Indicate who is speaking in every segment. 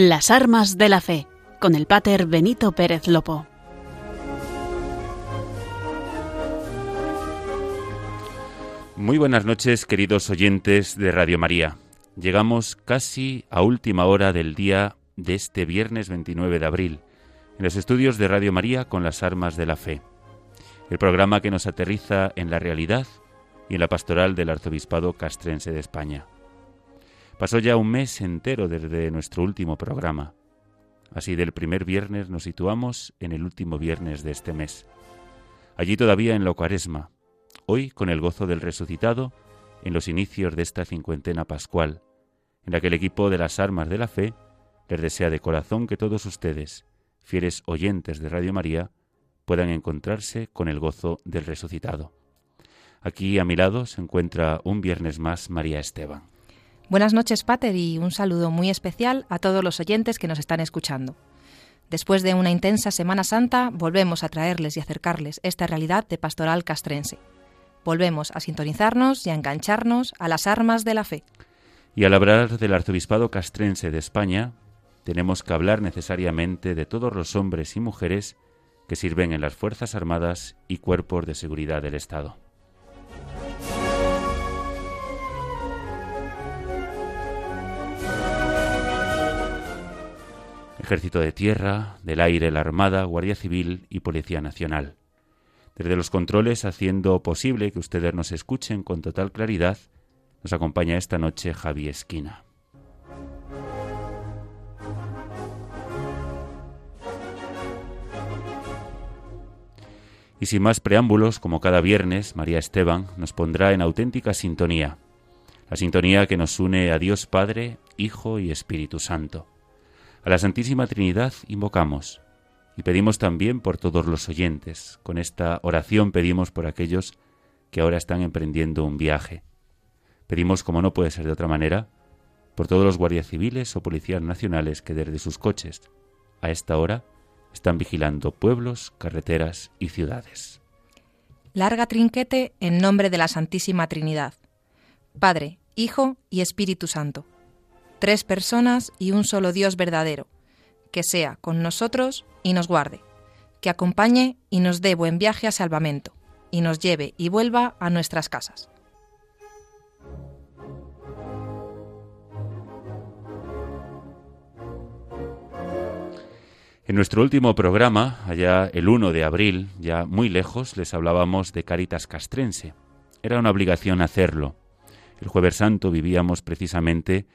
Speaker 1: Las armas de la fe, con el pater Benito Pérez Lopo.
Speaker 2: Muy buenas noches, queridos oyentes de Radio María. Llegamos casi a última hora del día de este viernes 29 de abril, en los estudios de Radio María con las armas de la fe. El programa que nos aterriza en la realidad y en la pastoral del Arzobispado Castrense de España. Pasó ya un mes entero desde nuestro último programa. Así del primer viernes nos situamos en el último viernes de este mes. Allí todavía en la cuaresma, hoy con el gozo del resucitado, en los inicios de esta cincuentena pascual, en la que el equipo de las armas de la fe les desea de corazón que todos ustedes, fieles oyentes de Radio María, puedan encontrarse con el gozo del resucitado. Aquí a mi lado se encuentra un viernes más María Esteban.
Speaker 3: Buenas noches, Pater, y un saludo muy especial a todos los oyentes que nos están escuchando. Después de una intensa Semana Santa, volvemos a traerles y acercarles esta realidad de pastoral castrense. Volvemos a sintonizarnos y a engancharnos a las armas de la fe.
Speaker 2: Y al hablar del arzobispado castrense de España, tenemos que hablar necesariamente de todos los hombres y mujeres que sirven en las Fuerzas Armadas y cuerpos de seguridad del Estado. Ejército de Tierra, del Aire, la Armada, Guardia Civil y Policía Nacional. Desde los controles, haciendo posible que ustedes nos escuchen con total claridad, nos acompaña esta noche Javi Esquina. Y sin más preámbulos, como cada viernes, María Esteban nos pondrá en auténtica sintonía, la sintonía que nos une a Dios Padre, Hijo y Espíritu Santo a la Santísima Trinidad invocamos y pedimos también por todos los oyentes. Con esta oración pedimos por aquellos que ahora están emprendiendo un viaje. Pedimos, como no puede ser de otra manera, por todos los guardias civiles o policías nacionales que desde sus coches a esta hora están vigilando pueblos, carreteras y ciudades.
Speaker 3: Larga trinquete en nombre de la Santísima Trinidad, Padre, Hijo y Espíritu Santo tres personas y un solo Dios verdadero, que sea con nosotros y nos guarde, que acompañe y nos dé buen viaje a salvamento, y nos lleve y vuelva a nuestras casas.
Speaker 2: En nuestro último programa, allá el 1 de abril, ya muy lejos, les hablábamos de Caritas Castrense. Era una obligación hacerlo. El jueves santo vivíamos precisamente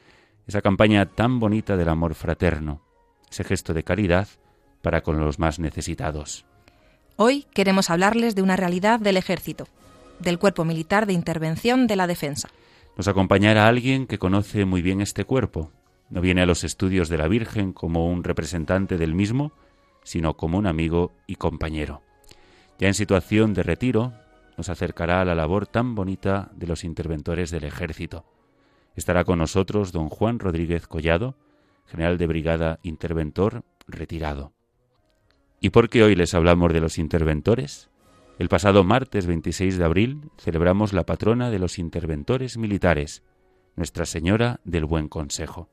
Speaker 2: esa campaña tan bonita del amor fraterno, ese gesto de caridad para con los más necesitados.
Speaker 3: Hoy queremos hablarles de una realidad del ejército, del cuerpo militar de intervención de la defensa.
Speaker 2: Nos acompañará alguien que conoce muy bien este cuerpo. No viene a los estudios de la Virgen como un representante del mismo, sino como un amigo y compañero. Ya en situación de retiro, nos acercará a la labor tan bonita de los interventores del ejército Estará con nosotros don Juan Rodríguez Collado, general de brigada interventor retirado. ¿Y por qué hoy les hablamos de los interventores? El pasado martes 26 de abril celebramos la patrona de los interventores militares, Nuestra Señora del Buen Consejo.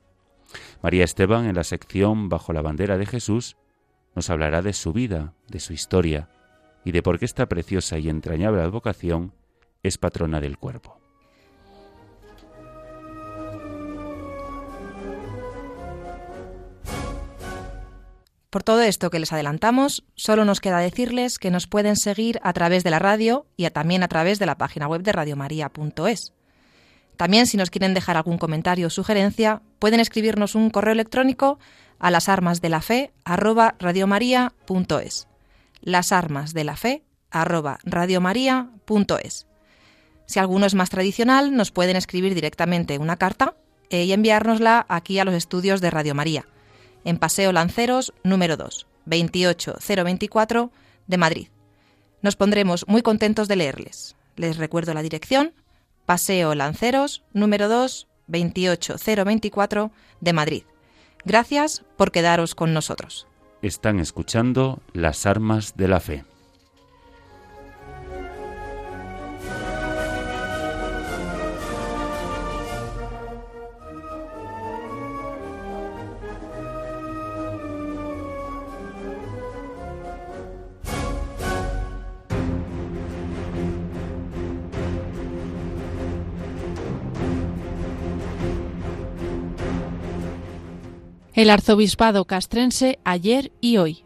Speaker 2: María Esteban, en la sección Bajo la bandera de Jesús, nos hablará de su vida, de su historia y de por qué esta preciosa y entrañable advocación es patrona del cuerpo.
Speaker 3: Por todo esto que les adelantamos, solo nos queda decirles que nos pueden seguir a través de la radio y también a través de la página web de radiomaria.es. También, si nos quieren dejar algún comentario o sugerencia, pueden escribirnos un correo electrónico a las armas de la fe Las armas de la fe Si alguno es más tradicional, nos pueden escribir directamente una carta eh, y enviárnosla aquí a los estudios de Radio María en Paseo Lanceros número 2, 28024 de Madrid. Nos pondremos muy contentos de leerles. Les recuerdo la dirección, Paseo Lanceros número 2, 28024 de Madrid. Gracias por quedaros con nosotros.
Speaker 2: Están escuchando las armas de la fe.
Speaker 4: El arzobispado castrense ayer y hoy.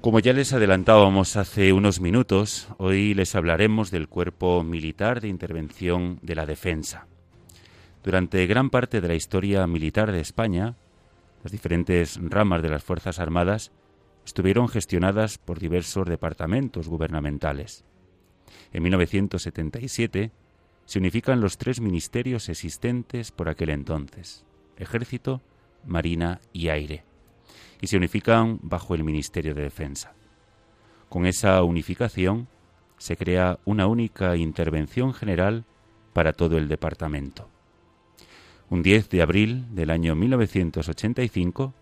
Speaker 2: Como ya les adelantábamos hace unos minutos, hoy les hablaremos del Cuerpo Militar de Intervención de la Defensa. Durante gran parte de la historia militar de España, las diferentes ramas de las Fuerzas Armadas estuvieron gestionadas por diversos departamentos gubernamentales. En 1977 se unifican los tres ministerios existentes por aquel entonces, Ejército, Marina y Aire y se unifican bajo el Ministerio de Defensa. Con esa unificación se crea una única intervención general para todo el departamento. Un 10 de abril del año 1985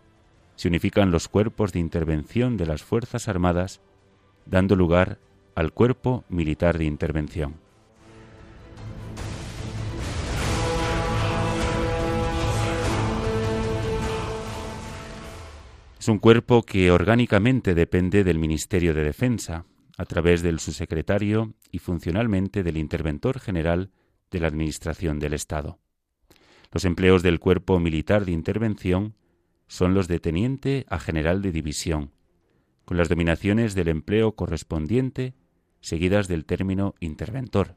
Speaker 2: se unifican los cuerpos de intervención de las Fuerzas Armadas, dando lugar al Cuerpo Militar de Intervención. Es un cuerpo que orgánicamente depende del Ministerio de Defensa, a través del subsecretario y funcionalmente del interventor general de la Administración del Estado. Los empleos del Cuerpo Militar de Intervención son los de teniente a general de división, con las dominaciones del empleo correspondiente seguidas del término interventor,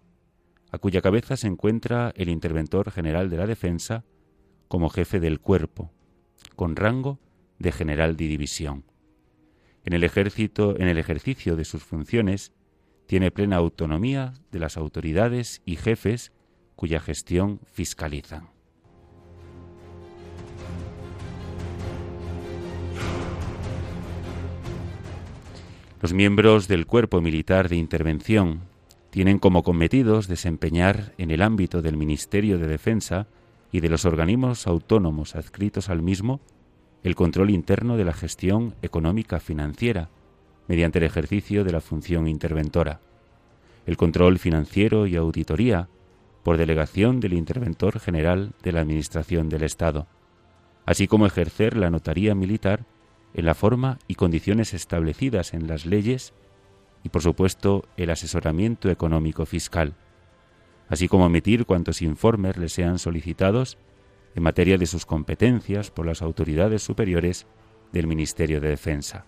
Speaker 2: a cuya cabeza se encuentra el interventor general de la defensa como jefe del cuerpo, con rango de general de división. En el ejército, en el ejercicio de sus funciones, tiene plena autonomía de las autoridades y jefes cuya gestión fiscalizan. Los miembros del Cuerpo Militar de Intervención tienen como cometidos desempeñar en el ámbito del Ministerio de Defensa y de los organismos autónomos adscritos al mismo el control interno de la gestión económica financiera, mediante el ejercicio de la función interventora, el control financiero y auditoría, por delegación del interventor general de la Administración del Estado, así como ejercer la notaría militar en la forma y condiciones establecidas en las leyes y, por supuesto, el asesoramiento económico fiscal, así como emitir cuantos informes le sean solicitados en materia de sus competencias por las autoridades superiores del Ministerio de Defensa.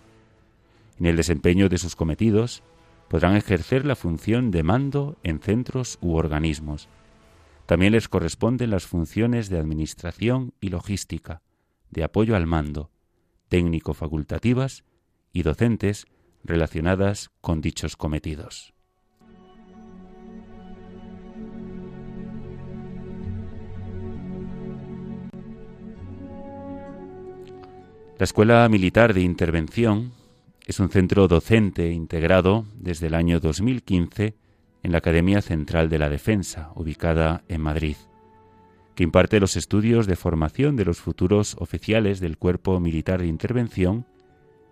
Speaker 2: En el desempeño de sus cometidos podrán ejercer la función de mando en centros u organismos. También les corresponden las funciones de administración y logística, de apoyo al mando, técnico-facultativas y docentes relacionadas con dichos cometidos. La Escuela Militar de Intervención es un centro docente integrado desde el año 2015 en la Academia Central de la Defensa, ubicada en Madrid, que imparte los estudios de formación de los futuros oficiales del Cuerpo Militar de Intervención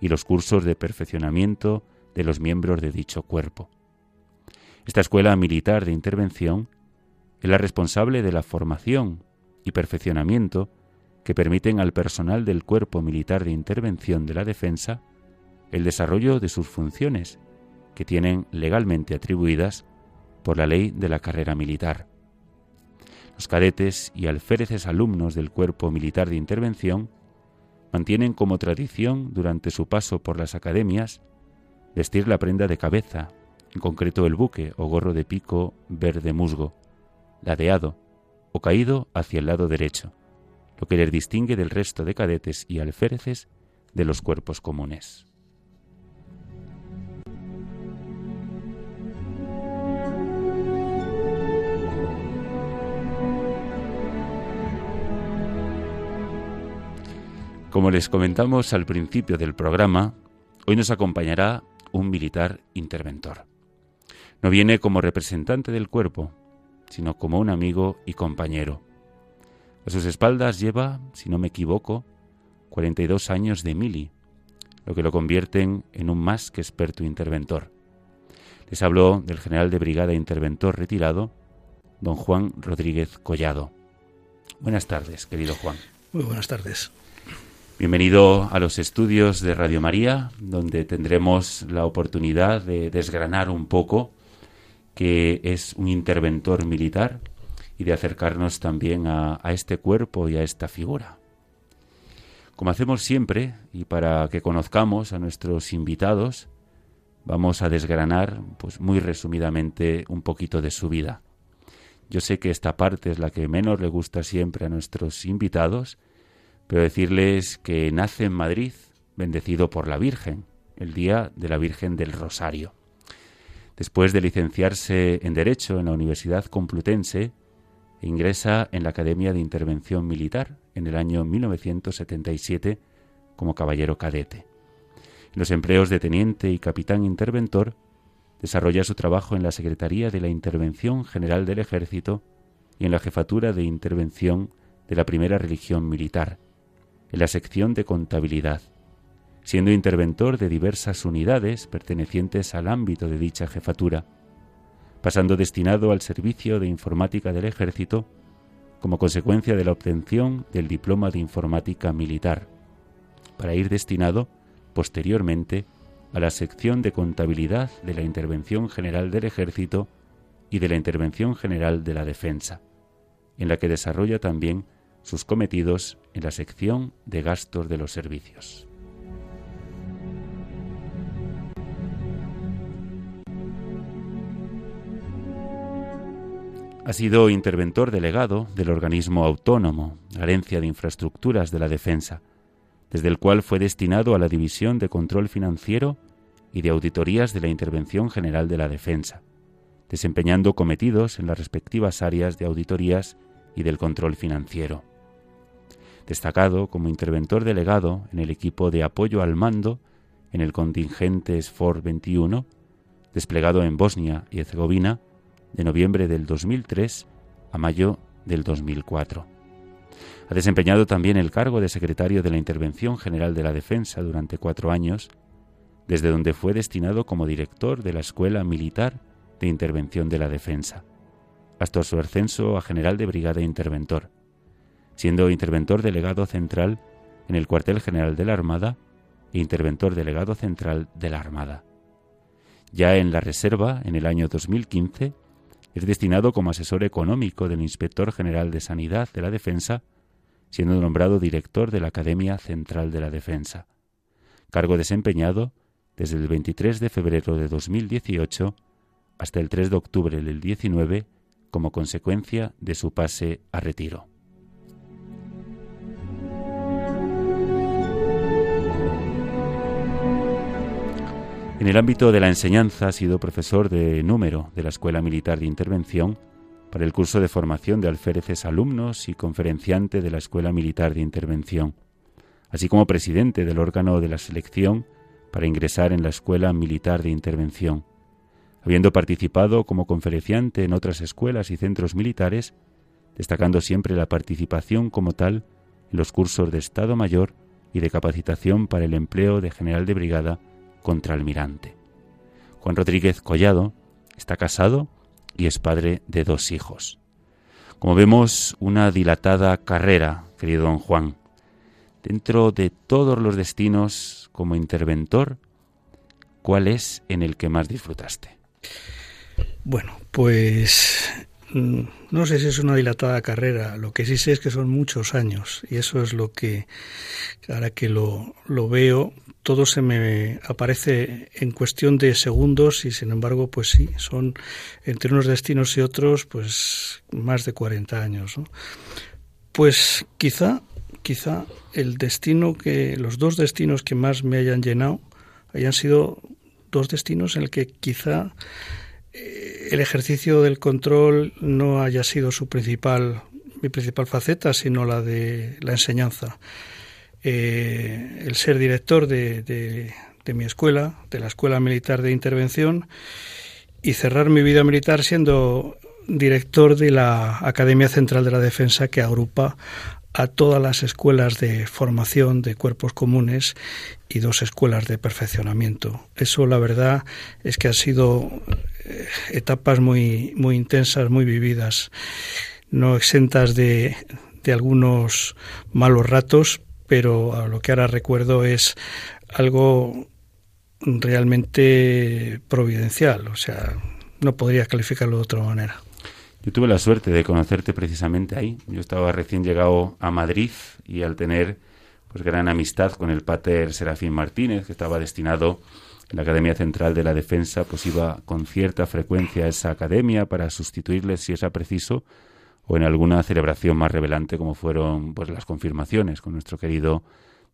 Speaker 2: y los cursos de perfeccionamiento de los miembros de dicho cuerpo. Esta Escuela Militar de Intervención es la responsable de la formación y perfeccionamiento que permiten al personal del Cuerpo Militar de Intervención de la Defensa el desarrollo de sus funciones, que tienen legalmente atribuidas por la ley de la carrera militar. Los cadetes y alféreces alumnos del Cuerpo Militar de Intervención mantienen como tradición durante su paso por las academias vestir la prenda de cabeza, en concreto el buque o gorro de pico verde musgo, ladeado o caído hacia el lado derecho lo que les distingue del resto de cadetes y alféreces de los cuerpos comunes. Como les comentamos al principio del programa, hoy nos acompañará un militar interventor. No viene como representante del cuerpo, sino como un amigo y compañero a sus espaldas lleva, si no me equivoco, 42 años de mili, lo que lo convierten en un más que experto interventor. Les habló del general de brigada interventor retirado, don Juan Rodríguez Collado. Buenas tardes, querido Juan.
Speaker 5: Muy buenas tardes.
Speaker 2: Bienvenido a los estudios de Radio María, donde tendremos la oportunidad de desgranar un poco que es un interventor militar y de acercarnos también a, a este cuerpo y a esta figura. Como hacemos siempre, y para que conozcamos a nuestros invitados, vamos a desgranar, pues muy resumidamente, un poquito de su vida. Yo sé que esta parte es la que menos le gusta siempre a nuestros invitados, pero decirles que nace en Madrid, bendecido por la Virgen, el día de la Virgen del Rosario. Después de licenciarse en Derecho en la Universidad Complutense, ingresa en la Academia de Intervención Militar en el año 1977 como caballero cadete. En los empleos de teniente y capitán interventor, desarrolla su trabajo en la Secretaría de la Intervención General del Ejército y en la Jefatura de Intervención de la Primera Religión Militar, en la sección de contabilidad, siendo interventor de diversas unidades pertenecientes al ámbito de dicha jefatura, pasando destinado al servicio de informática del ejército como consecuencia de la obtención del diploma de informática militar, para ir destinado posteriormente a la sección de contabilidad de la Intervención General del Ejército y de la Intervención General de la Defensa, en la que desarrolla también sus cometidos en la sección de gastos de los servicios. Ha sido interventor delegado del organismo autónomo, Agencia de Infraestructuras de la Defensa, desde el cual fue destinado a la División de Control Financiero y de Auditorías de la Intervención General de la Defensa, desempeñando cometidos en las respectivas áreas de auditorías y del control financiero. Destacado como interventor delegado en el equipo de apoyo al mando en el contingente SFOR 21, desplegado en Bosnia y Herzegovina, de noviembre del 2003 a mayo del 2004. Ha desempeñado también el cargo de secretario de la Intervención General de la Defensa durante cuatro años, desde donde fue destinado como director de la Escuela Militar de Intervención de la Defensa, hasta su ascenso a general de brigada interventor, siendo interventor delegado central en el cuartel general de la Armada e interventor delegado central de la Armada. Ya en la Reserva, en el año 2015, es destinado como asesor económico del Inspector General de Sanidad de la Defensa, siendo nombrado director de la Academia Central de la Defensa, cargo desempeñado desde el 23 de febrero de 2018 hasta el 3 de octubre del 19 como consecuencia de su pase a retiro. En el ámbito de la enseñanza ha sido profesor de número de la Escuela Militar de Intervención para el curso de formación de alféreces alumnos y conferenciante de la Escuela Militar de Intervención, así como presidente del órgano de la selección para ingresar en la Escuela Militar de Intervención, habiendo participado como conferenciante en otras escuelas y centros militares, destacando siempre la participación como tal en los cursos de Estado Mayor y de capacitación para el empleo de general de brigada contraalmirante. Juan Rodríguez Collado está casado y es padre de dos hijos. Como vemos, una dilatada carrera, querido don Juan. Dentro de todos los destinos como interventor, ¿cuál es en el que más disfrutaste?
Speaker 5: Bueno, pues mm, no sé si es una dilatada carrera, lo que sí sé es que son muchos años y eso es lo que, ahora que lo, lo veo, todo se me aparece en cuestión de segundos y sin embargo, pues sí, son entre unos destinos y otros, pues más de 40 años. Pues quizá, quizá el destino que, los dos destinos que más me hayan llenado hayan sido dos destinos en el que quizá eh, el ejercicio del control no haya sido su principal, mi principal faceta, sino la de la enseñanza. Eh, el ser director de, mi escuela, de la Escuela Militar de Intervención, y cerrar mi vida militar siendo director de la Academia Central de la Defensa que agrupa a todas las escuelas de formación de cuerpos comunes y dos escuelas de perfeccionamiento. Eso la verdad es que han sido eh, etapas muy, muy intensas, muy vividas, no exentas de, de algunos malos ratos, pero a lo que ahora recuerdo es algo realmente providencial, o sea, no podría calificarlo de otra manera.
Speaker 2: Yo tuve la suerte de conocerte precisamente ahí. Yo estaba recién llegado a Madrid y al tener pues gran amistad con el pater Serafín Martínez, que estaba destinado en la Academia Central de la Defensa, pues iba con cierta frecuencia a esa academia para sustituirle si era preciso o en alguna celebración más revelante como fueron pues las confirmaciones con nuestro querido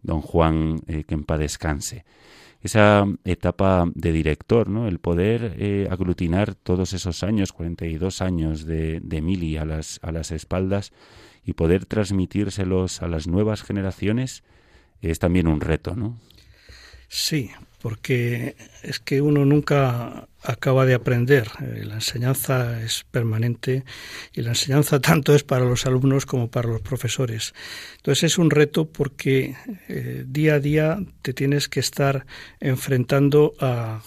Speaker 2: don Juan eh, que en paz descanse. Esa etapa de director, ¿no? El poder eh, aglutinar todos esos años, 42 años de, de Mili a las, a las espaldas y poder transmitírselos a las nuevas generaciones es también un reto, ¿no?
Speaker 5: Sí, porque es que uno nunca acaba de aprender. Eh, la enseñanza es permanente y la enseñanza tanto es para los alumnos como para los profesores. Entonces es un reto porque eh, día a día te tienes que estar enfrentando a,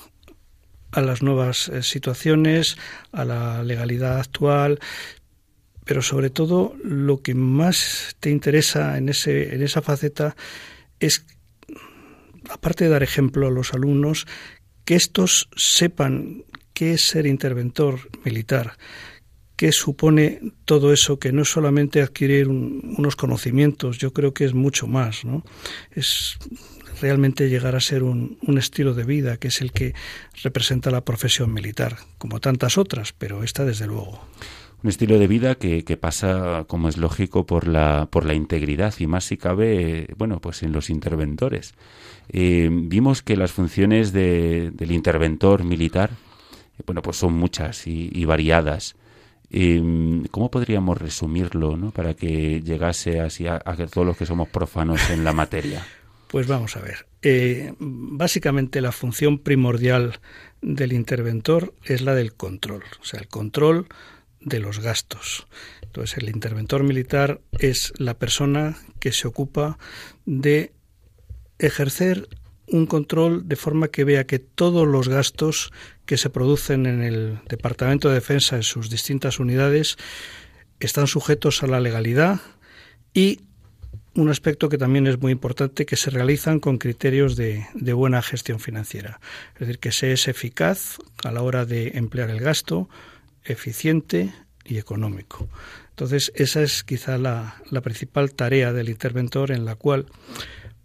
Speaker 5: a las nuevas eh, situaciones, a la legalidad actual, pero sobre todo lo que más te interesa en, ese, en esa faceta es aparte de dar ejemplo a los alumnos, que estos sepan qué es ser interventor militar, qué supone todo eso, que no es solamente adquirir unos conocimientos, yo creo que es mucho más, ¿no? Es realmente llegar a ser un, un, estilo de vida, que es el que representa la profesión militar, como tantas otras, pero esta desde luego
Speaker 2: un estilo de vida que, pasa, como es lógico, por la, por la integridad y más si cabe, bueno, pues en los interventores. Eh, vimos que las funciones de, del interventor militar, eh, bueno, pues son muchas y, variadas. Eh, ¿Cómo podríamos resumirlo, ¿no? para que llegase así a, a todos los que somos profanos en la materia?
Speaker 5: Pues vamos a ver. Básicamente la función primordial del interventor es la del control, o sea, el control de los gastos. Entonces, el interventor militar es la persona que se ocupa de ejercer un control de forma que vea que todos los gastos que se producen en el Departamento de Defensa en sus distintas unidades están sujetos a la legalidad y un aspecto que también es muy importante, que se realizan con criterios de, de, buena gestión financiera. Es decir, que se es eficaz a la hora de emplear el gasto, eficiente y económico. Entonces, esa es quizá la, la principal tarea del interventor en la cual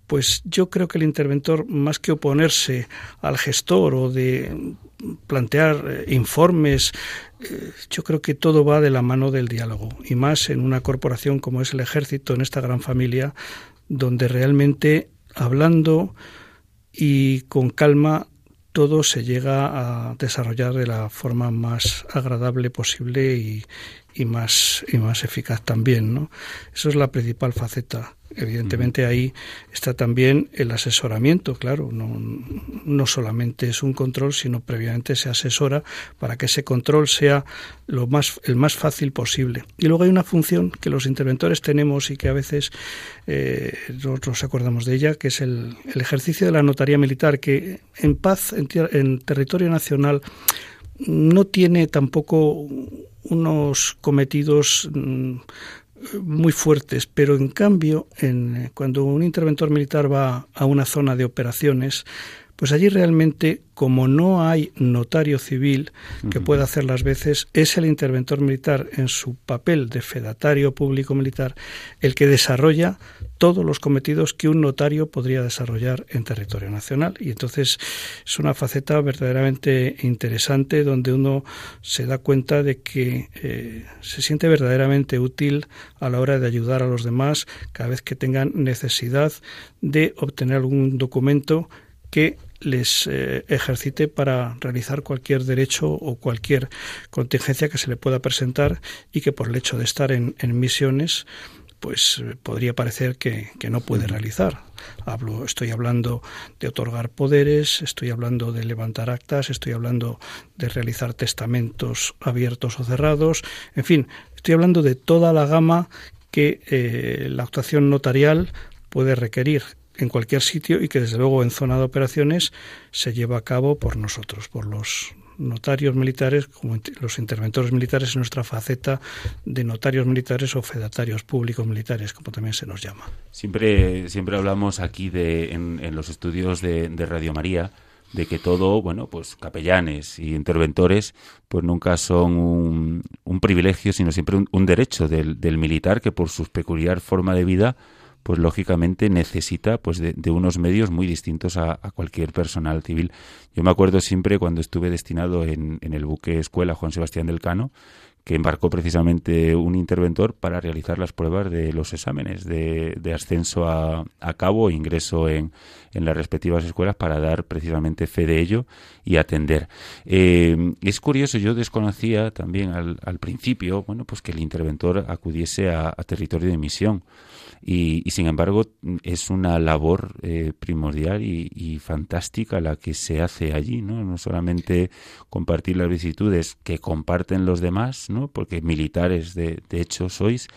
Speaker 5: pues yo creo que el interventor, más que oponerse al gestor o de plantear eh, informes, eh, yo creo que todo va de la mano del diálogo, y más en una corporación como es el ejército, en esta gran familia, donde realmente hablando y con calma todo se llega a desarrollar de la forma más agradable posible y, y más y más eficaz también, ¿no? Eso es la principal faceta. Evidentemente ahí está también el asesoramiento, claro, no, no solamente es un control, sino previamente se asesora para que ese control sea lo más el más fácil posible. Y luego hay una función que los interventores tenemos y que a veces eh, nosotros acordamos de ella, que es el, el, ejercicio de la notaría militar, que en paz en, en territorio nacional no tiene tampoco unos cometidos mm, muy fuertes, pero en cambio, en, cuando un interventor militar va a una zona de operaciones, pues allí realmente, como no hay notario civil que pueda hacer las veces, es el interventor militar en su papel de fedatario público militar el que desarrolla todos los cometidos que un notario podría desarrollar en territorio nacional. Y entonces es una faceta verdaderamente interesante donde uno se da cuenta de que eh, se siente verdaderamente útil a la hora de ayudar a los demás cada vez que tengan necesidad de obtener algún documento que les eh, ejercite para realizar cualquier derecho o cualquier contingencia que se le pueda presentar y que por el hecho de estar en, en misiones pues eh, podría parecer que, que, no puede realizar. Hablo, estoy hablando de otorgar poderes, estoy hablando de levantar actas, estoy hablando de realizar testamentos abiertos o cerrados, en fin, estoy hablando de toda la gama que eh, la actuación notarial puede requerir en cualquier sitio y que desde luego en zona de operaciones se lleva a cabo por nosotros, por los notarios militares como los interventores militares en nuestra faceta de notarios militares o fedatarios públicos militares, como también se nos llama.
Speaker 2: Siempre, siempre hablamos aquí de, en, los estudios de, de Radio María de que todo, bueno, pues capellanes y interventores, pues nunca son un, un privilegio, sino siempre un, derecho del, del, militar que por su peculiar forma de vida, pues lógicamente necesita pues de, unos medios muy distintos a, a, cualquier personal civil. Yo me acuerdo siempre cuando estuve destinado en, en el buque escuela Juan Sebastián del Cano, que embarcó precisamente un interventor para realizar las pruebas de los exámenes de, ascenso a, cabo e ingreso en, las respectivas escuelas para dar precisamente fe de ello y atender. Eh, es curioso, yo desconocía también al, principio, bueno, pues que el interventor acudiese a territorio de misión. Y, sin embargo es una labor eh, primordial y, fantástica la que se hace allí, ¿no? No solamente compartir las vicisitudes que comparten los demás, ¿no? Porque militares de, de hecho sois,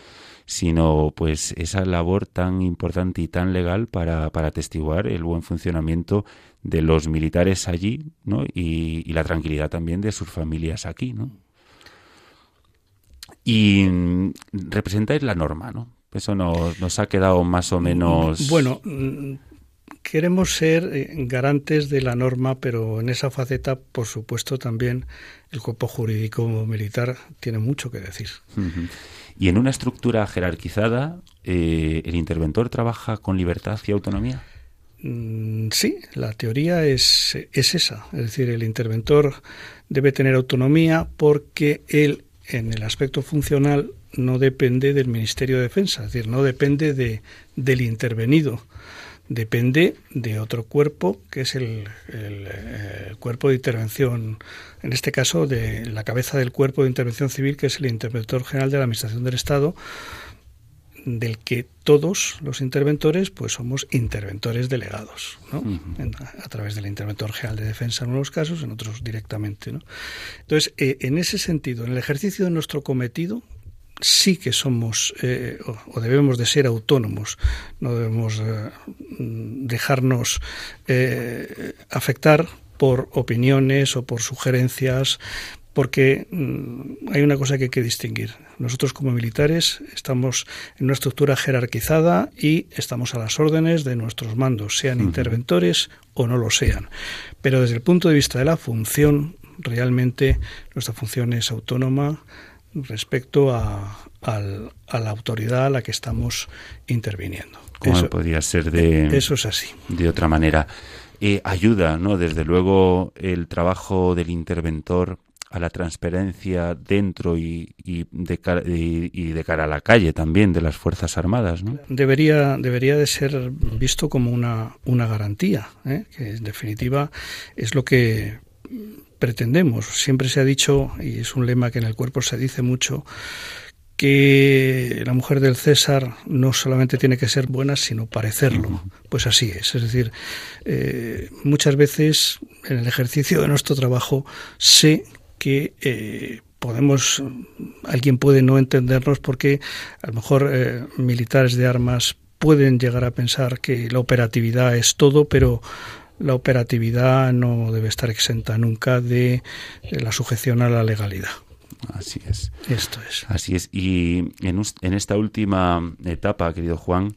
Speaker 2: sino pues esa labor tan importante y tan legal para, para atestiguar el buen funcionamiento de los militares allí, ¿no? Y, y la tranquilidad también de sus familias aquí, ¿no? Y mm, representáis la norma, ¿no? Eso nos, nos ha quedado más o menos.
Speaker 5: Bueno, queremos ser eh, garantes de la norma, pero en esa faceta, por supuesto, también el cuerpo jurídico militar tiene mucho que decir.
Speaker 2: Y en una estructura jerarquizada, eh, ¿el interventor trabaja con libertad y autonomía?
Speaker 5: Mm, sí, la teoría es, es esa. Es decir, el interventor debe tener autonomía porque él, en el aspecto funcional, no depende del Ministerio de Defensa, es decir, no depende de, del intervenido, depende de otro cuerpo, que es el, el, cuerpo de intervención, en este caso de la cabeza del cuerpo de intervención civil, que es el interventor general de la Administración del Estado, del que todos los interventores pues somos interventores delegados ¿no? a través del interventor general de defensa en unos casos en otros directamente ¿no? entonces eh, en ese sentido en el ejercicio de nuestro cometido sí que somos eh, o debemos de ser autónomos, no debemos eh, dejarnos eh, afectar por opiniones o por sugerencias, porque mm, hay una cosa que hay que distinguir. Nosotros como militares estamos en una estructura jerarquizada y estamos a las órdenes de nuestros mandos, sean interventores o no lo sean. Pero desde el punto de vista de la función, realmente nuestra función es autónoma, respecto a, la autoridad a la que estamos interviniendo.
Speaker 2: Como eso, podría ser de,
Speaker 5: eso es así.
Speaker 2: de otra manera. Eh, ayuda, ¿no? Desde luego, el trabajo del interventor a la transparencia dentro y, de cara, y, de cara a la calle también de las Fuerzas Armadas. ¿no?
Speaker 5: Debería, debería de ser visto como una, una garantía, ¿eh? que en definitiva es lo que pretendemos. Siempre se ha dicho, y es un lema que en el cuerpo se dice mucho, que la mujer del César no solamente tiene que ser buena, sino parecerlo. Pues así es. Es decir, eh, muchas veces en el ejercicio de nuestro trabajo sé que eh, podemos, alguien puede no entendernos porque a lo mejor eh, militares de armas pueden llegar a pensar que la operatividad es todo, pero la operatividad no debe estar exenta nunca de la sujeción a la legalidad.
Speaker 2: Así es.
Speaker 5: Esto es.
Speaker 2: Así es. Y en, esta última etapa, querido Juan,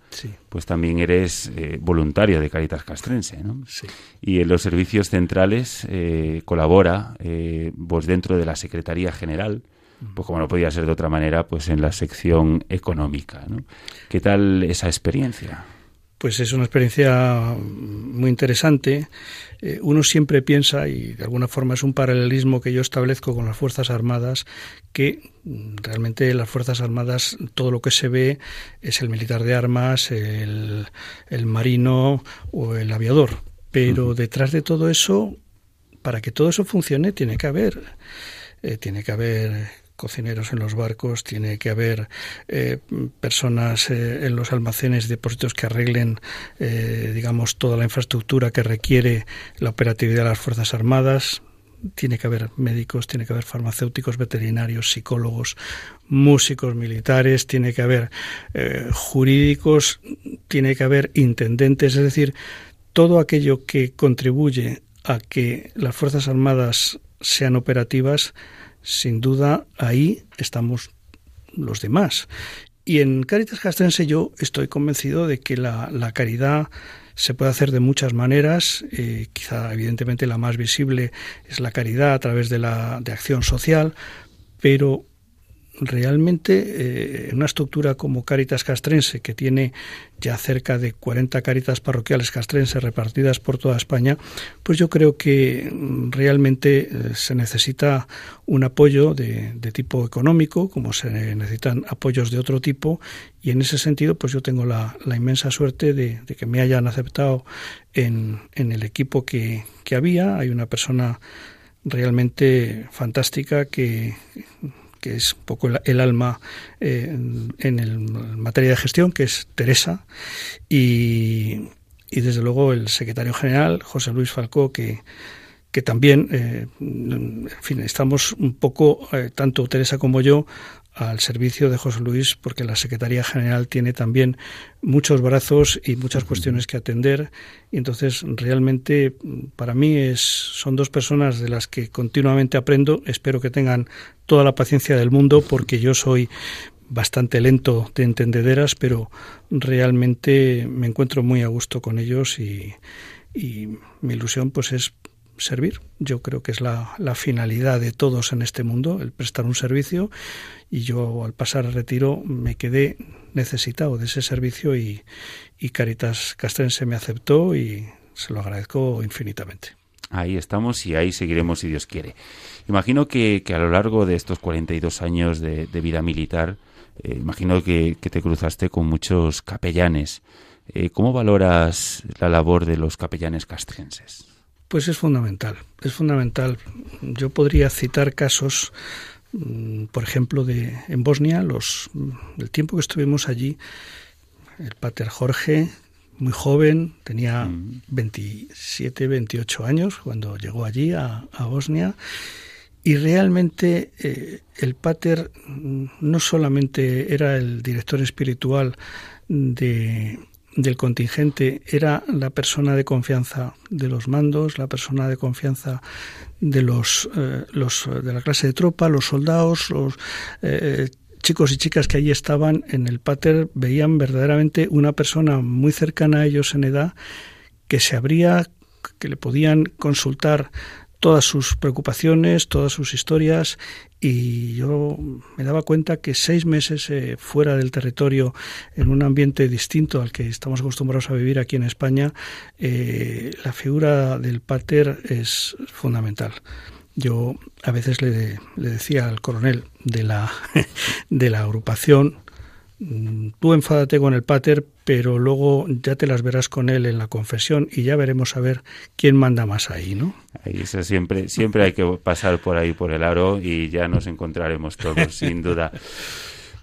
Speaker 2: pues también eres eh, voluntario de Caritas Castrense, ¿no?
Speaker 5: Sí.
Speaker 2: Y en los servicios centrales eh, colabora, eh, pues dentro de la Secretaría General, pues como no podía ser de otra manera, pues en la sección económica, ¿no? ¿Qué tal esa experiencia?
Speaker 5: Pues es una experiencia muy interesante. Eh, uno siempre piensa, y de alguna forma es un paralelismo que yo establezco con las Fuerzas Armadas, que realmente las Fuerzas Armadas todo lo que se ve es el militar de armas, el, marino o el aviador. Pero detrás de todo eso, para que todo eso funcione, tiene que haber, eh, tiene que haber cocineros en los barcos, tiene que haber eh, personas eh, en los almacenes, depósitos que arreglen, eh, digamos, toda la infraestructura que requiere la operatividad de las Fuerzas Armadas. Tiene que haber médicos, tiene que haber farmacéuticos, veterinarios, psicólogos, músicos militares, tiene que haber jurídicos, tiene que haber intendentes, es decir, todo aquello que contribuye a que las Fuerzas Armadas sean operativas, sin duda ahí estamos los demás. Y en Caritas Castrense yo estoy convencido de que la, caridad se puede hacer de muchas maneras. Eh, quizá, evidentemente, la más visible es la caridad a través de la de acción social, pero realmente eh, una estructura como Caritas Castrense, que tiene ya cerca de 40 caritas parroquiales castrenses repartidas por toda España, pues yo creo que mm, realmente eh, se necesita un apoyo de, tipo económico, como se necesitan apoyos de otro tipo, y en ese sentido, pues yo tengo la, inmensa suerte de, que me hayan aceptado en, el equipo que había. Hay una persona realmente fantástica que que es un poco el, alma eh, en, el, materia de gestión, que es Teresa, y, desde luego el secretario general, José Luis Falcó, que, que también, eh, en fin, estamos un poco, eh, tanto Teresa como yo, al servicio de José Luis, porque la Secretaría General tiene también muchos brazos y muchas cuestiones que atender. Y entonces, realmente, para mí es, son dos personas de las que continuamente aprendo. Espero que tengan toda la paciencia del mundo, porque yo soy bastante lento de entendederas, pero realmente me encuentro muy a gusto con ellos y, y mi ilusión pues es servir. Yo creo que es la, la, finalidad de todos en este mundo, el prestar un servicio. Y yo al pasar al retiro me quedé necesitado de ese servicio y, Caritas Castrense me aceptó y se lo agradezco infinitamente.
Speaker 2: Ahí estamos y ahí seguiremos si Dios quiere. Imagino que, a lo largo de estos 42 años de, vida militar, eh, imagino que, que, te cruzaste con muchos capellanes. Eh, ¿Cómo valoras la labor de los capellanes castrenses?
Speaker 5: Pues es fundamental, es fundamental. Yo podría citar casos, mm, por ejemplo, de en Bosnia, los mm, el tiempo que estuvimos allí, el pater Jorge, muy joven, tenía 27, mm. 28 años cuando llegó allí a, Bosnia. Y realmente eh, el pater no solamente era el director espiritual de, del contingente era la persona de confianza de los mandos, la persona de confianza de los, eh, los de la clase de tropa, los soldados, los eh, chicos y chicas que allí estaban en el pater veían verdaderamente una persona muy cercana a ellos en edad que se abría, que le podían consultar todas sus preocupaciones, todas sus historias y yo me daba cuenta que seis meses eh, fuera del territorio, en un ambiente distinto al que estamos acostumbrados a vivir aquí en España, eh, la figura del pater es fundamental. Yo a veces le, le decía al coronel de la, de la agrupación, tú enfádate con el pater, pero luego ya te las verás con él en la confesión y ya veremos a ver quién manda más ahí, ¿no?
Speaker 2: Ahí siempre, siempre hay que pasar por ahí por el aro y ya nos encontraremos todos, sin duda.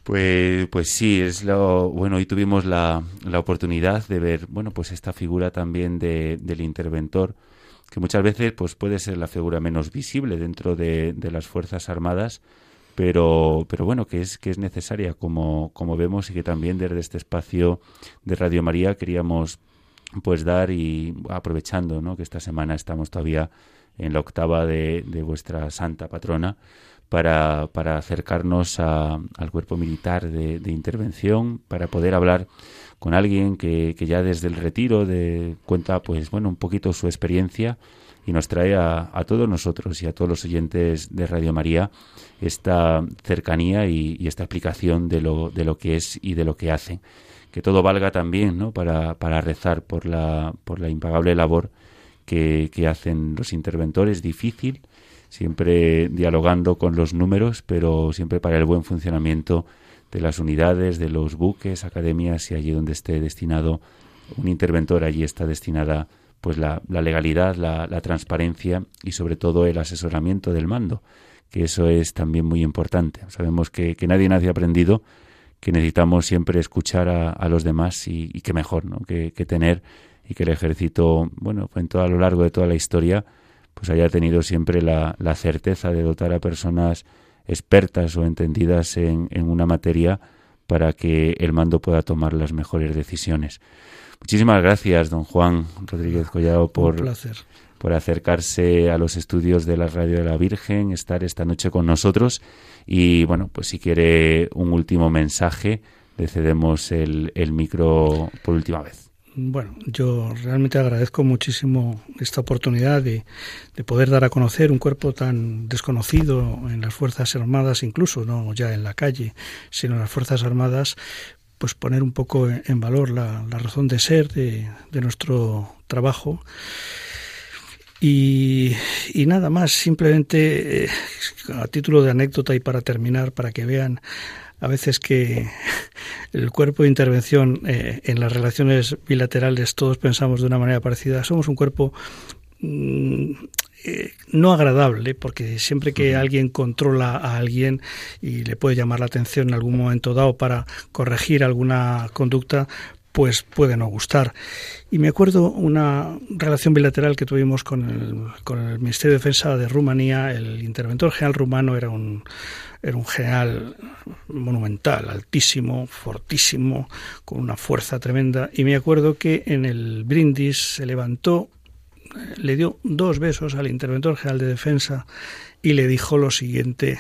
Speaker 2: Pues, pues sí, es lo bueno. Hoy tuvimos la, la oportunidad de ver, bueno, pues esta figura también de, del interventor, que muchas veces pues puede ser la figura menos visible dentro de, de las fuerzas armadas, pero, pero bueno, que es, que es necesaria, como, como vemos, y que también desde este espacio de Radio María queríamos pues dar y aprovechando ¿no? que esta semana estamos todavía en la octava de, de vuestra santa patrona para, para acercarnos a, al cuerpo militar de, de, intervención, para poder hablar con alguien que, que ya desde el retiro de, cuenta pues bueno un poquito su experiencia y nos trae a, a, todos nosotros y a todos los oyentes de Radio María esta cercanía y, esta explicación de lo, de lo que es y de lo que hace. Que todo valga también ¿no? para, para rezar por la, por la impagable labor que, que hacen los interventores, difícil, siempre dialogando con los números, pero siempre para el buen funcionamiento de las unidades, de los buques, academias y allí donde esté destinado un interventor, allí está destinada pues la, la legalidad, la, la, transparencia y sobre todo el asesoramiento del mando, que eso es también muy importante. Sabemos que, que nadie nace aprendido, que necesitamos siempre escuchar a, a los demás y, y, que mejor, ¿no? Que, que, tener y que el ejército, bueno, en todo, a lo largo de toda la historia, pues haya tenido siempre la, la certeza de dotar a personas expertas o entendidas en, en una materia para que el mando pueda tomar las mejores decisiones. Muchísimas gracias, don Juan Rodríguez Collado, por, por acercarse a los estudios de la Radio de la Virgen, estar esta noche con nosotros y bueno, pues si quiere un último mensaje, le cedemos el, el micro por última vez.
Speaker 5: Bueno, yo realmente agradezco muchísimo esta oportunidad de, de, poder dar a conocer un cuerpo tan desconocido en las Fuerzas Armadas, incluso no ya en la calle, sino en las Fuerzas Armadas, pues poner un poco en valor la, la razón de ser de, de nuestro trabajo. Y, y, nada más, simplemente eh, a título de anécdota y para terminar, para que vean a veces que el cuerpo de intervención eh, en las relaciones bilaterales todos pensamos de una manera parecida. Somos un cuerpo mm, eh, no agradable, porque siempre que alguien controla a alguien y le puede llamar la atención en algún momento dado para corregir alguna conducta, pues puede no gustar. Y me acuerdo una relación bilateral que tuvimos con el, con el Ministerio de Defensa de Rumanía. El interventor general rumano era un, era un general monumental, altísimo, fortísimo, con una fuerza tremenda. Y me acuerdo que en el brindis se levantó, le dio dos besos al interventor general de defensa y le dijo lo siguiente,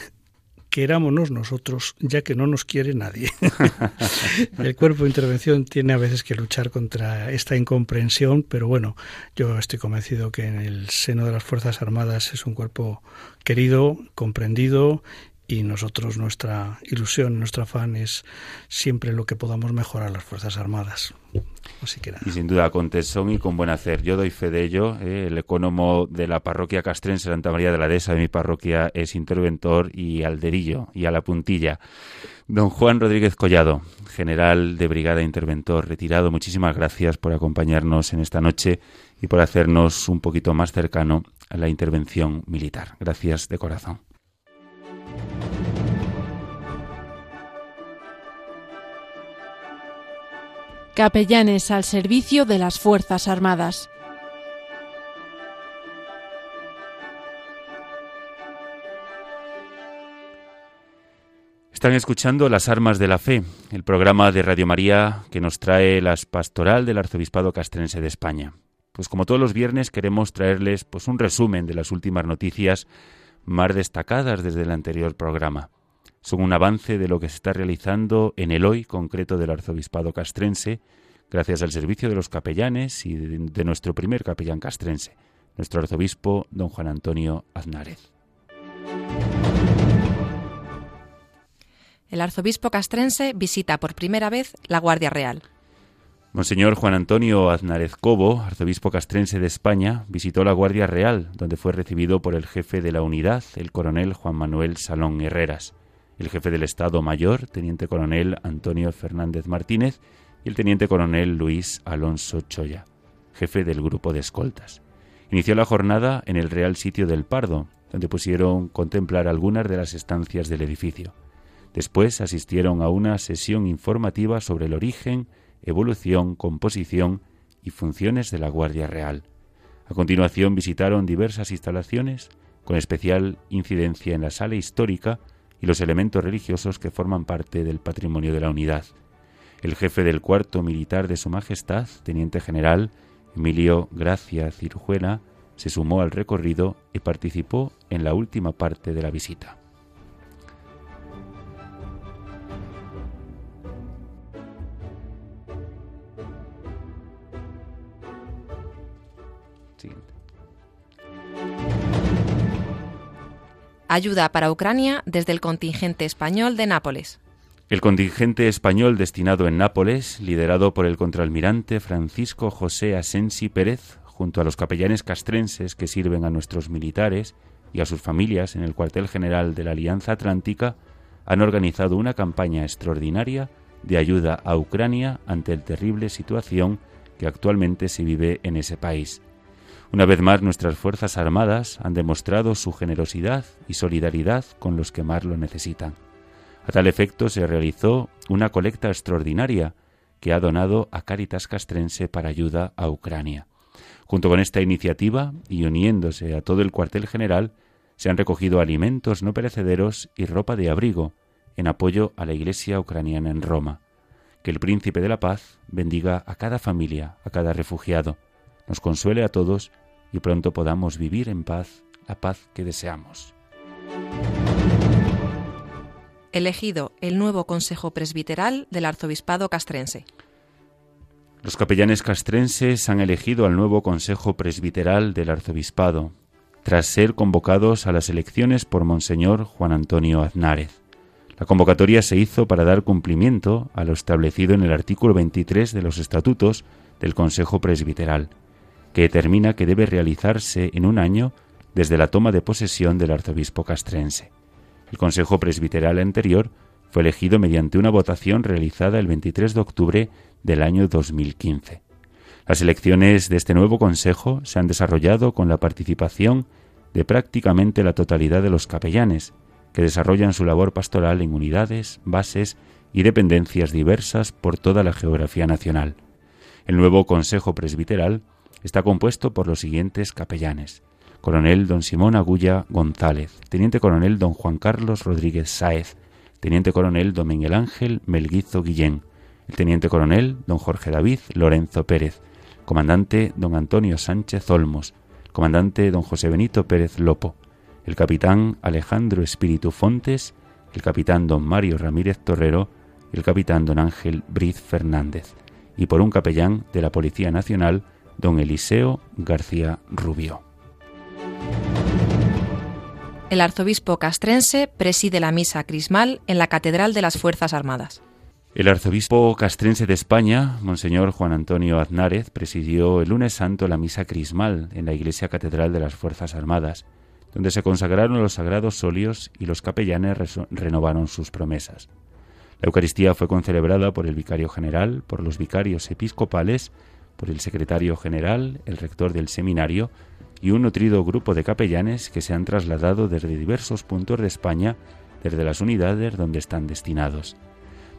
Speaker 5: querámonos nosotros, ya que no nos quiere nadie. el cuerpo de intervención tiene a veces que luchar contra esta incomprensión, pero bueno, yo estoy convencido que en el seno de las Fuerzas Armadas es un cuerpo querido, comprendido y nosotros nuestra ilusión, nuestro afán es siempre lo que podamos mejorar las Fuerzas Armadas.
Speaker 2: Y sin duda con tesón y con buen hacer. Yo doy fe de ello. ¿eh? el ecónomo de la parroquia castrense Santa María de la Dehesa de mi parroquia es interventor y alderillo y a la puntilla. Don Juan Rodríguez Collado, general de Brigada Interventor retirado, muchísimas gracias por acompañarnos en esta noche y por hacernos un poquito más cercano a la intervención militar. Gracias de corazón.
Speaker 4: Capellanes al servicio de las Fuerzas Armadas.
Speaker 2: Están escuchando Las Armas de la Fe, el programa de Radio María que nos trae las pastoral del Arzobispado Castrense de España. Pues como todos los viernes queremos traerles pues un resumen de las últimas noticias más destacadas desde el anterior programa. Son un avance de lo que se está realizando en el hoy concreto del arzobispado castrense, gracias al servicio de los capellanes y de, nuestro primer capellán castrense, nuestro arzobispo don Juan Antonio Aznárez.
Speaker 3: El arzobispo castrense visita por primera vez la Guardia Real.
Speaker 2: Monseñor Juan Antonio Aznárez Cobo, arzobispo castrense de España, visitó la Guardia Real, donde fue recibido por el jefe de la unidad, el coronel Juan Manuel Salón Herreras, el jefe del Estado Mayor, teniente coronel Antonio Fernández Martínez, y el teniente coronel Luis Alonso Choya, jefe del grupo de escoltas. Inició la jornada en el Real Sitio del Pardo, donde pusieron contemplar algunas de las estancias del edificio. Después asistieron a una sesión informativa sobre el origen, evolución, composición y funciones de la Guardia Real. A continuación visitaron diversas instalaciones, con especial incidencia en la sala histórica y los elementos religiosos que forman parte del patrimonio de la unidad. El jefe del cuarto militar de Su Majestad, teniente general Emilio Gracia Cirujuela, se sumó al recorrido y participó en la última parte de la visita.
Speaker 3: Ayuda para Ucrania desde el contingente español de Nápoles.
Speaker 2: El contingente español destinado en Nápoles, liderado por el contraalmirante Francisco José Asensi Pérez, junto a los capellanes castrenses que sirven a nuestros militares y a sus familias en el cuartel general de la Alianza Atlántica, han organizado una campaña extraordinaria de ayuda a Ucrania ante la terrible situación que actualmente se vive en ese país. Una vez más nuestras Fuerzas Armadas han demostrado su generosidad y solidaridad con los que más lo necesitan. A tal efecto se realizó una colecta extraordinaria que ha donado a Caritas Castrense para ayuda a Ucrania. Junto con esta iniciativa y uniéndose a todo el cuartel general, se han recogido alimentos no perecederos y ropa de abrigo en apoyo a la Iglesia ucraniana en Roma. Que el Príncipe de la Paz bendiga a cada familia, a cada refugiado, nos consuele a todos y pronto podamos vivir en paz la paz que deseamos.
Speaker 3: Elegido el nuevo Consejo Presbiteral del Arzobispado Castrense.
Speaker 2: Los capellanes castrenses han elegido al nuevo Consejo Presbiteral del Arzobispado, tras ser convocados a las elecciones por Monseñor Juan Antonio Aznárez. La convocatoria se hizo para dar cumplimiento a lo establecido en el artículo 23 de los estatutos del Consejo Presbiteral, que determina que debe realizarse en un año desde la toma de posesión del arzobispo castrense. El Consejo Presbiteral anterior fue elegido mediante una votación realizada el 23 de octubre del año 2015. Las elecciones de este nuevo Consejo se han desarrollado con la participación de prácticamente la totalidad de los capellanes, que desarrollan su labor pastoral en unidades, bases y dependencias diversas por toda la geografía nacional. El nuevo Consejo Presbiteral está compuesto por los siguientes capellanes. Coronel don Simón Agulla González, teniente coronel don Juan Carlos Rodríguez Sáez, teniente coronel don Miguel Ángel Melguizo Guillén, el teniente coronel don Jorge David Lorenzo Pérez, comandante don Antonio Sánchez Olmos, comandante don José Benito Pérez Lopo, el capitán Alejandro Espíritu Fontes, el capitán don Mario Ramírez Torrero el capitán don Ángel Briz Fernández, y por un capellán de la Policía Nacional, don Eliseo García Rubio.
Speaker 3: El arzobispo castrense preside la misa crismal en la Catedral de las Fuerzas Armadas.
Speaker 2: El arzobispo castrense de España, Monseñor Juan Antonio Aznárez, presidió el lunes santo la misa crismal en la Iglesia Catedral de las Fuerzas Armadas, donde se consagraron los sagrados óleos y los capellanes renovaron sus promesas. La Eucaristía fue concelebrada por el vicario general, por los vicarios episcopales, por el secretario general, el rector del seminario y un nutrido grupo de capellanes que se han trasladado desde diversos puntos de España, desde las unidades donde están destinados.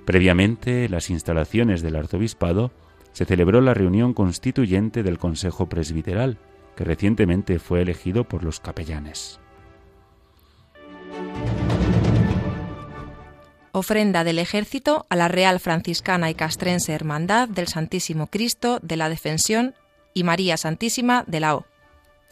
Speaker 2: Previamente, las instalaciones del arzobispado, se celebró la reunión constituyente del Consejo Presbiteral, que recientemente fue elegido por los capellanes.
Speaker 3: Ofrenda del Ejército a la Real Franciscana y Castrense Hermandad del Santísimo Cristo de la Defensión y María Santísima de la O.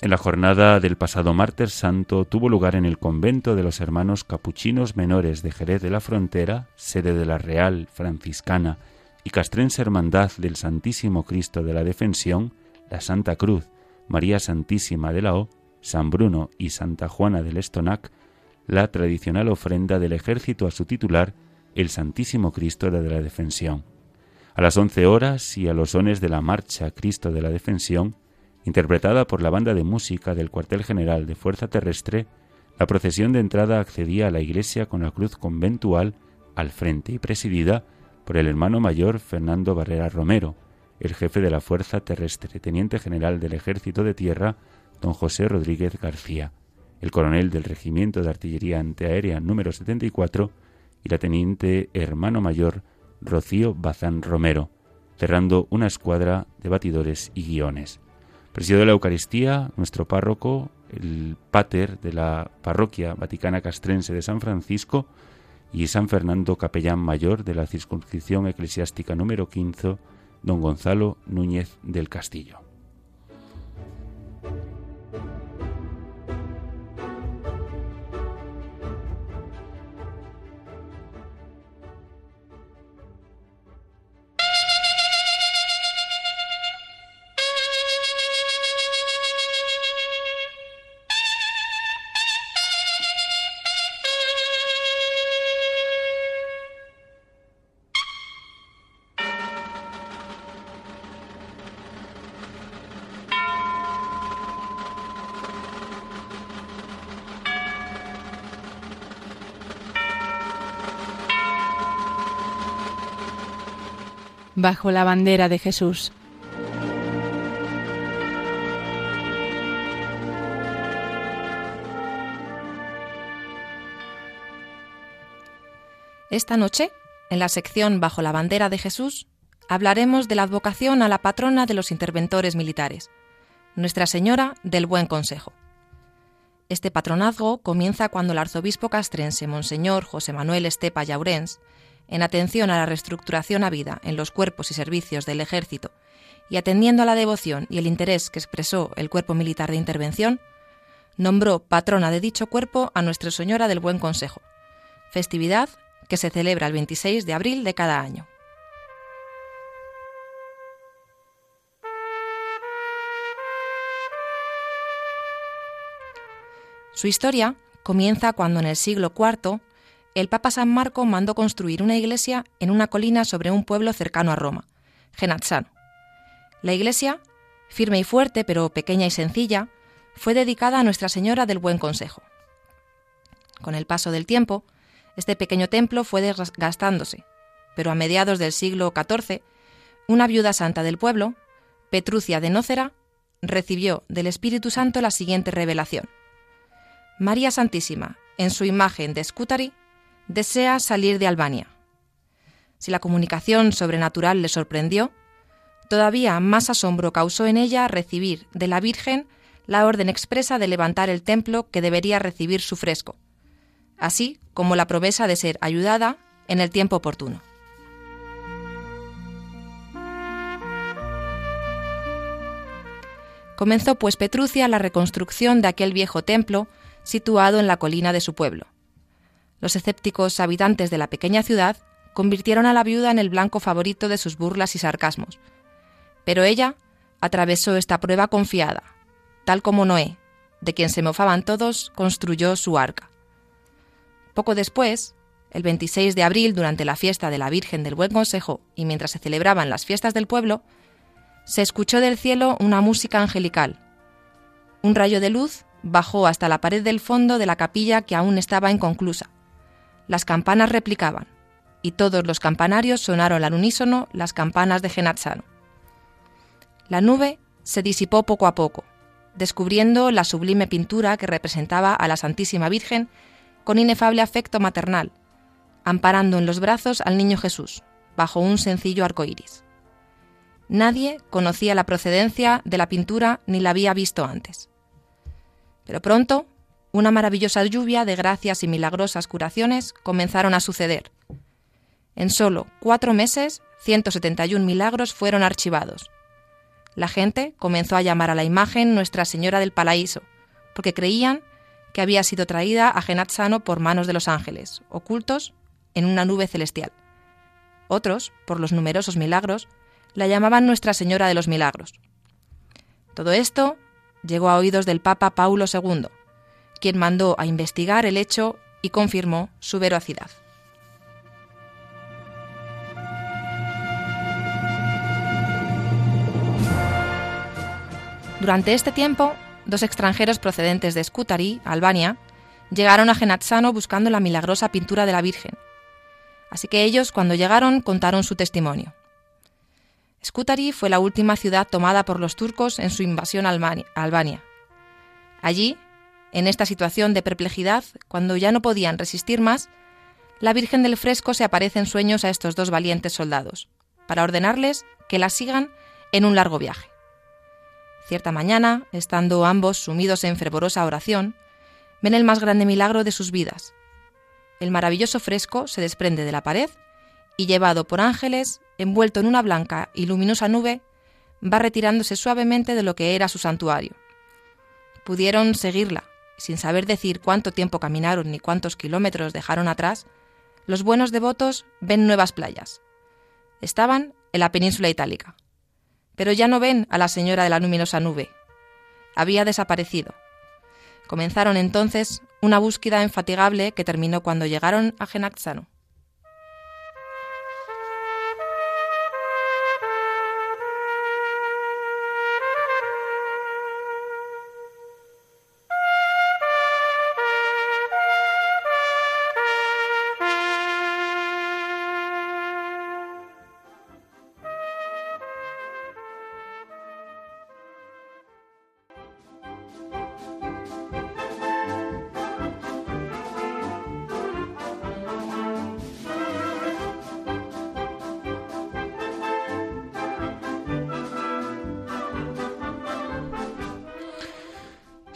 Speaker 2: En la jornada del pasado martes santo tuvo lugar en el convento de los hermanos capuchinos menores de Jerez de la Frontera, sede de la Real Franciscana y Castrense Hermandad del Santísimo Cristo de la Defensión, la Santa Cruz, María Santísima de la O, San Bruno y Santa Juana del Estonac, la tradicional ofrenda del ejército a su titular, el Santísimo Cristo de la Defensión. A las once horas y a los sones de la marcha Cristo de la Defensión, Interpretada por la banda de música del cuartel general de Fuerza Terrestre, la procesión de entrada accedía a la iglesia con la cruz conventual al frente y presidida por el hermano mayor Fernando Barrera Romero, el jefe de la Fuerza Terrestre, teniente general del Ejército de Tierra, don José Rodríguez García, el coronel del Regimiento de Artillería Antiaérea número 74 y la teniente hermano mayor Rocío Bazán Romero, cerrando una escuadra de batidores y guiones. Presidió la Eucaristía nuestro párroco, el pater de la parroquia vaticana castrense de San Francisco y San Fernando capellán mayor de la circunscripción eclesiástica número 15, don Gonzalo Núñez del Castillo.
Speaker 4: Bajo la bandera de Jesús.
Speaker 3: Esta noche, en la sección Bajo la bandera de Jesús, hablaremos de la advocación a la patrona de los interventores militares, Nuestra Señora del Buen Consejo. Este patronazgo comienza cuando el arzobispo castrense Monseñor José Manuel Estepa Llaurens en atención a la reestructuración habida en los cuerpos y servicios del ejército y atendiendo a la devoción y el interés que expresó el Cuerpo Militar de Intervención, nombró patrona de dicho cuerpo a Nuestra Señora del Buen Consejo, festividad que se celebra el 26 de abril de cada año. Su historia comienza cuando en el siglo IV el Papa San Marco mandó construir una iglesia en una colina sobre un pueblo cercano a Roma, Genazzano. La iglesia, firme y fuerte pero pequeña y sencilla, fue dedicada a Nuestra Señora del Buen Consejo. Con el paso del tiempo, este pequeño templo fue desgastándose, pero a mediados del siglo XIV, una viuda santa del pueblo, Petrucia de Nócera, recibió del Espíritu Santo la siguiente revelación. María Santísima, en su imagen de Scutari, desea salir de Albania. Si la comunicación sobrenatural le sorprendió, todavía más asombro causó en ella recibir de la Virgen la orden expresa de levantar el templo que debería recibir su fresco, así como la promesa de ser ayudada en el tiempo oportuno. Comenzó pues Petrucia la reconstrucción de aquel viejo templo situado en la colina de su pueblo. Los escépticos habitantes de la pequeña ciudad convirtieron a la viuda en el blanco favorito de sus burlas y sarcasmos. Pero ella atravesó esta prueba confiada, tal como Noé, de quien se mofaban todos, construyó su arca. Poco después, el 26 de abril, durante la fiesta de la Virgen del Buen Consejo y mientras se celebraban las fiestas del pueblo, se escuchó del cielo una música angelical. Un rayo de luz bajó hasta la pared del fondo de la capilla que aún estaba inconclusa. Las campanas replicaban, y todos los campanarios sonaron al unísono las campanas de Genazzano. La nube se disipó poco a poco, descubriendo la sublime pintura que representaba a la Santísima Virgen con inefable afecto maternal, amparando en los brazos al niño Jesús, bajo un sencillo arco iris. Nadie conocía la procedencia de la pintura ni la había visto antes. Pero pronto, una maravillosa lluvia de gracias y milagrosas curaciones comenzaron a suceder. En solo cuatro meses, 171 milagros fueron archivados. La gente comenzó a llamar a la imagen Nuestra Señora del Paraíso, porque creían que había sido traída a Genazzano por manos de los ángeles, ocultos en una nube celestial. Otros, por los numerosos milagros, la llamaban Nuestra Señora de los Milagros. Todo esto llegó a oídos del Papa Paulo II, quien mandó a investigar el hecho y confirmó su veracidad. Durante este tiempo, dos extranjeros procedentes de Scutari, Albania, llegaron a Genazzano buscando la milagrosa pintura de la Virgen. Así que ellos, cuando llegaron, contaron su testimonio. Scutari fue la última ciudad tomada por los turcos en su invasión a Albania. Allí, en esta situación de perplejidad, cuando ya no podían resistir más, la Virgen del Fresco se aparece en sueños a estos dos valientes soldados, para ordenarles que la sigan en un largo viaje. Cierta mañana, estando ambos sumidos en fervorosa oración, ven el más grande milagro de sus vidas. El maravilloso fresco se desprende de la pared y llevado por ángeles, envuelto en una blanca y luminosa nube, va retirándose suavemente de lo que era su santuario. Pudieron seguirla, sin saber decir cuánto tiempo caminaron ni cuántos kilómetros dejaron atrás, los buenos devotos ven nuevas playas. Estaban en la península itálica. Pero ya no ven a la señora de la luminosa nube. Había desaparecido. Comenzaron entonces una búsqueda infatigable que terminó cuando llegaron a Genazzano.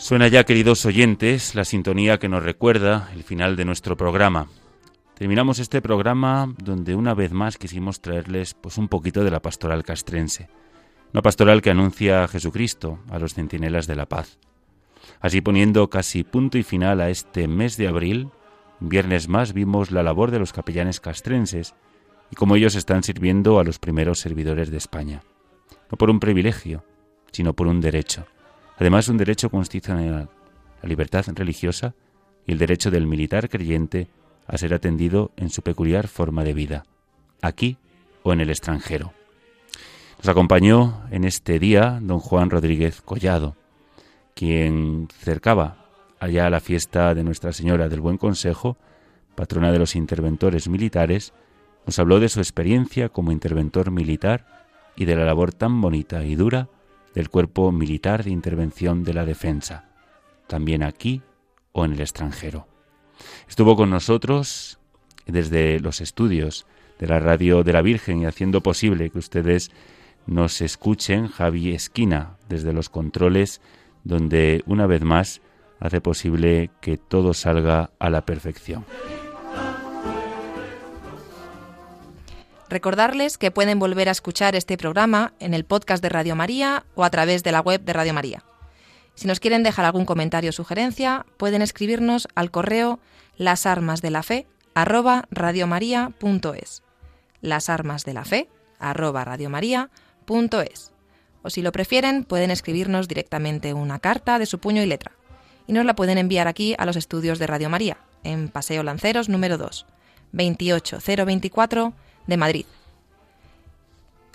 Speaker 2: Suena ya, queridos oyentes, la sintonía que nos recuerda el final de nuestro programa. Terminamos este programa donde una vez más quisimos traerles pues un poquito de la pastoral castrense. Una pastoral que anuncia a Jesucristo, a los centinelas de la paz. Así poniendo casi punto y final a este mes de abril, viernes más vimos la labor de los capellanes castrenses y cómo ellos están sirviendo a los primeros servidores de España. No por un privilegio, sino por un derecho. Además, un derecho constitucional, la libertad religiosa y el derecho del militar creyente a ser atendido en su peculiar forma de vida, aquí o en el extranjero. Nos acompañó en este día don Juan Rodríguez Collado, quien cercaba allá la fiesta de Nuestra Señora del Buen Consejo, patrona de los interventores militares, nos habló de su experiencia como interventor militar y de la labor tan bonita y dura del cuerpo militar de intervención de la defensa, también aquí o en el extranjero. Estuvo con nosotros desde los estudios de la radio de la Virgen y haciendo posible que ustedes nos escuchen Javi Esquina desde los controles donde una vez más hace posible que todo salga a la perfección.
Speaker 3: Recordarles que pueden volver a escuchar este programa en el podcast de Radio María o a través de la web de Radio María. Si nos quieren dejar algún comentario o sugerencia, pueden escribirnos al correo las armas de la fe arroba radiomaria.es. Las armas de la fe arroba radiomaria.es. O si lo prefieren, pueden escribirnos directamente una carta de su puño y letra y nos la pueden enviar aquí a los estudios de Radio María, en Paseo Lanceros número 2, 28024 de Madrid.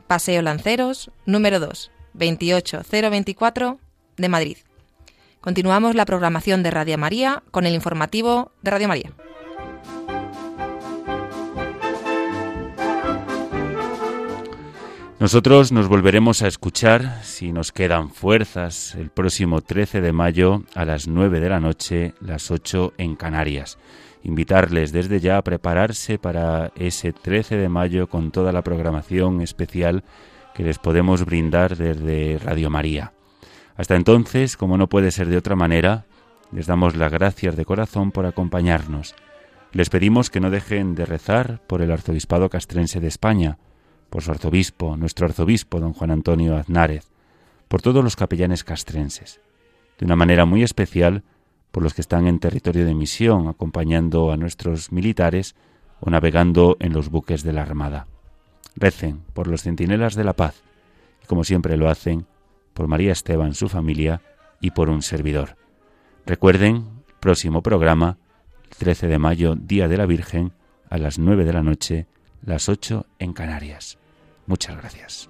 Speaker 3: Paseo Lanceros número 2, 28024 de Madrid. Continuamos la programación de Radio María con el informativo de Radio María.
Speaker 2: Nosotros nos volveremos a escuchar, si nos quedan fuerzas, el próximo 13 de mayo a las 9 de la noche, las 8 en Canarias. Invitarles desde ya a prepararse para ese 13 de mayo con toda la programación especial que les podemos brindar desde Radio María. Hasta entonces, como no puede ser de otra manera, les damos las gracias de corazón por acompañarnos. Les pedimos que no dejen de rezar por el Arzobispado Castrense de España, por su arzobispo, nuestro arzobispo, don Juan Antonio Aznárez, por todos los capellanes castrenses, de una manera muy especial por los que están en territorio de misión, acompañando a nuestros militares o navegando en los buques de la Armada. Recen por los centinelas de la paz, y como siempre lo hacen, por María Esteban, su familia, y por un servidor. Recuerden, próximo programa, el 13 de mayo, Día de la Virgen, a las 9 de la noche, las 8 en Canarias. Muchas gracias.